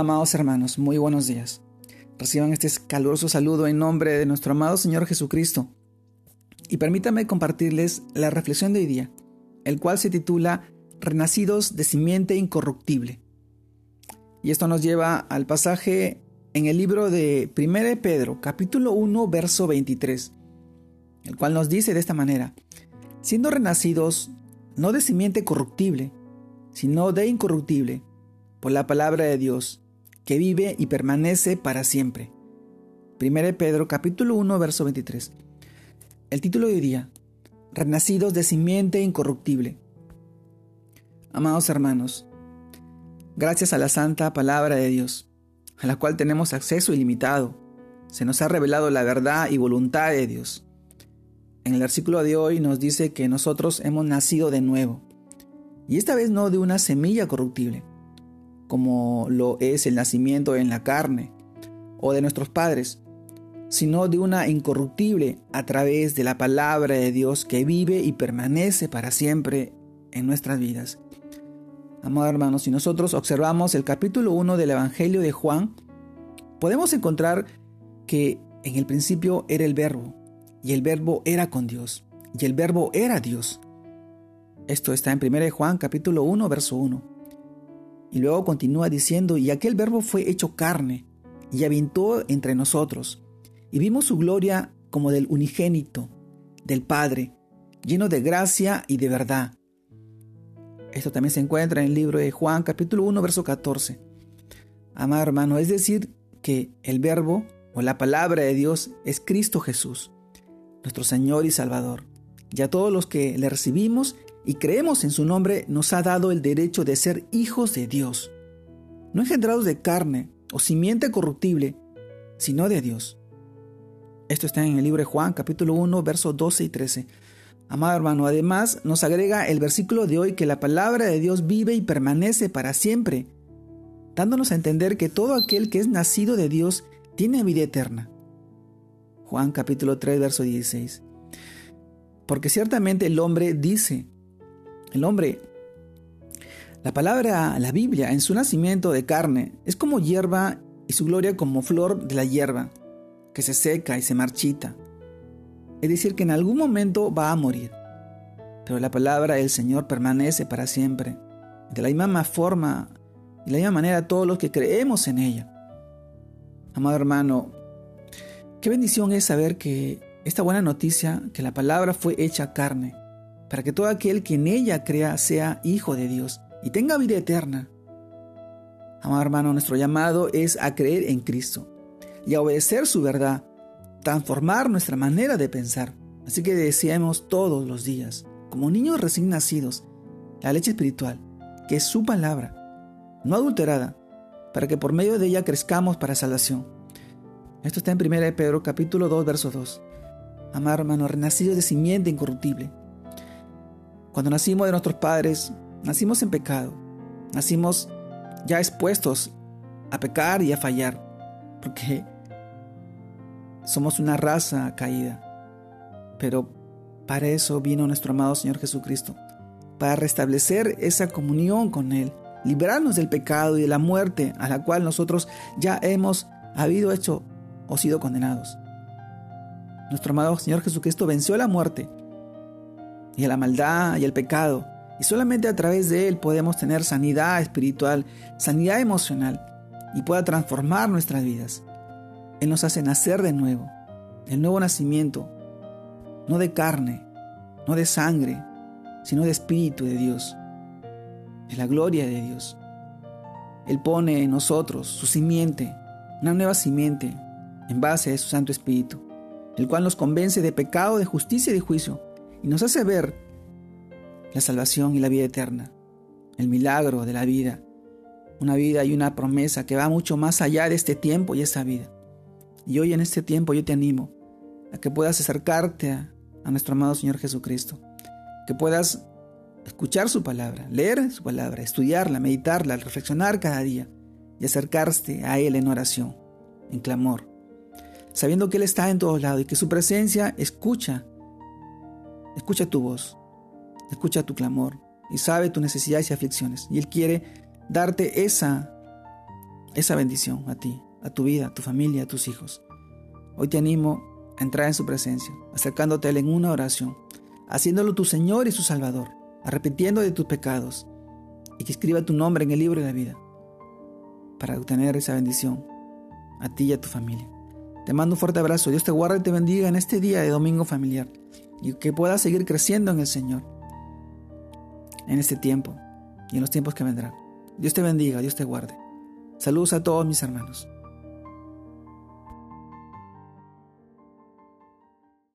Amados hermanos, muy buenos días. Reciban este caluroso saludo en nombre de nuestro amado Señor Jesucristo. Y permítanme compartirles la reflexión de hoy día, el cual se titula Renacidos de simiente incorruptible. Y esto nos lleva al pasaje en el libro de 1 Pedro, capítulo 1, verso 23, el cual nos dice de esta manera, siendo renacidos no de simiente corruptible, sino de incorruptible, por la palabra de Dios, que vive y permanece para siempre. 1 Pedro capítulo 1 verso 23. El título de hoy día, Renacidos de simiente incorruptible. Amados hermanos, gracias a la santa palabra de Dios, a la cual tenemos acceso ilimitado, se nos ha revelado la verdad y voluntad de Dios. En el versículo de hoy nos dice que nosotros hemos nacido de nuevo, y esta vez no de una semilla corruptible, como lo es el nacimiento en la carne o de nuestros padres, sino de una incorruptible a través de la palabra de Dios que vive y permanece para siempre en nuestras vidas. Amados hermanos, si nosotros observamos el capítulo 1 del Evangelio de Juan, podemos encontrar que en el principio era el verbo, y el verbo era con Dios, y el verbo era Dios. Esto está en 1 Juan capítulo 1, verso 1. Y luego continúa diciendo, y aquel verbo fue hecho carne y habitó entre nosotros, y vimos su gloria como del unigénito, del Padre, lleno de gracia y de verdad. Esto también se encuentra en el libro de Juan capítulo 1, verso 14. Amado hermano, es decir, que el verbo o la palabra de Dios es Cristo Jesús, nuestro Señor y Salvador. Y a todos los que le recibimos y creemos en su nombre, nos ha dado el derecho de ser hijos de Dios, no engendrados de carne o simiente corruptible, sino de Dios. Esto está en el libro de Juan, capítulo 1, versos 12 y 13. Amado hermano, además nos agrega el versículo de hoy que la palabra de Dios vive y permanece para siempre, dándonos a entender que todo aquel que es nacido de Dios tiene vida eterna. Juan capítulo 3, verso 16. Porque ciertamente el hombre dice, el hombre, la palabra, la Biblia, en su nacimiento de carne, es como hierba y su gloria como flor de la hierba, que se seca y se marchita. Es decir, que en algún momento va a morir. Pero la palabra del Señor permanece para siempre. De la misma forma de la misma manera todos los que creemos en ella. Amado hermano, qué bendición es saber que esta buena noticia, que la palabra fue hecha carne, para que todo aquel que en ella crea sea hijo de Dios y tenga vida eterna. Amado hermano, nuestro llamado es a creer en Cristo y a obedecer su verdad, transformar nuestra manera de pensar. Así que deseamos todos los días, como niños recién nacidos, la leche espiritual, que es su palabra, no adulterada, para que por medio de ella crezcamos para salvación. Esto está en 1 Pedro capítulo 2, verso 2. Amado hermano, renacidos de simiente incorruptible, cuando nacimos de nuestros padres, nacimos en pecado. Nacimos ya expuestos a pecar y a fallar, porque somos una raza caída. Pero para eso vino nuestro amado Señor Jesucristo, para restablecer esa comunión con Él, liberarnos del pecado y de la muerte a la cual nosotros ya hemos habido hecho o sido condenados. Nuestro amado Señor Jesucristo venció la muerte y a la maldad y el pecado. Y solamente a través de Él podemos tener sanidad espiritual, sanidad emocional y pueda transformar nuestras vidas. Él nos hace nacer de nuevo, el nuevo nacimiento, no de carne, no de sangre, sino de espíritu de Dios, de la gloria de Dios. Él pone en nosotros su simiente, una nueva simiente, en base a su Santo Espíritu, el cual nos convence de pecado, de justicia y de juicio y nos hace ver la salvación y la vida eterna, el milagro de la vida, una vida y una promesa que va mucho más allá de este tiempo y esta vida. Y hoy en este tiempo yo te animo a que puedas acercarte a, nuestro amado Señor Jesucristo, que puedas escuchar su palabra, leer su palabra, estudiarla, meditarla, reflexionar cada día y acercarte a Él en oración, en clamor, sabiendo que Él está en todos lados y que su presencia escucha Escucha tu voz, escucha tu clamor y sabe tus necesidades y aflicciones. Y Él quiere darte esa esa bendición a ti, a tu vida, a tu familia, a tus hijos. Hoy te animo a entrar en su presencia, acercándote a Él en una oración, haciéndolo tu Señor y su Salvador, arrepintiendo de tus pecados y que escriba tu nombre en el libro de la vida para obtener esa bendición a ti y a tu familia. Te mando un fuerte abrazo. Dios te guarde y te bendiga en este día de domingo familiar y que puedas seguir creciendo en el Señor en este tiempo y en los tiempos que vendrán. Dios te bendiga, Dios te guarde. Saludos a todos mis hermanos.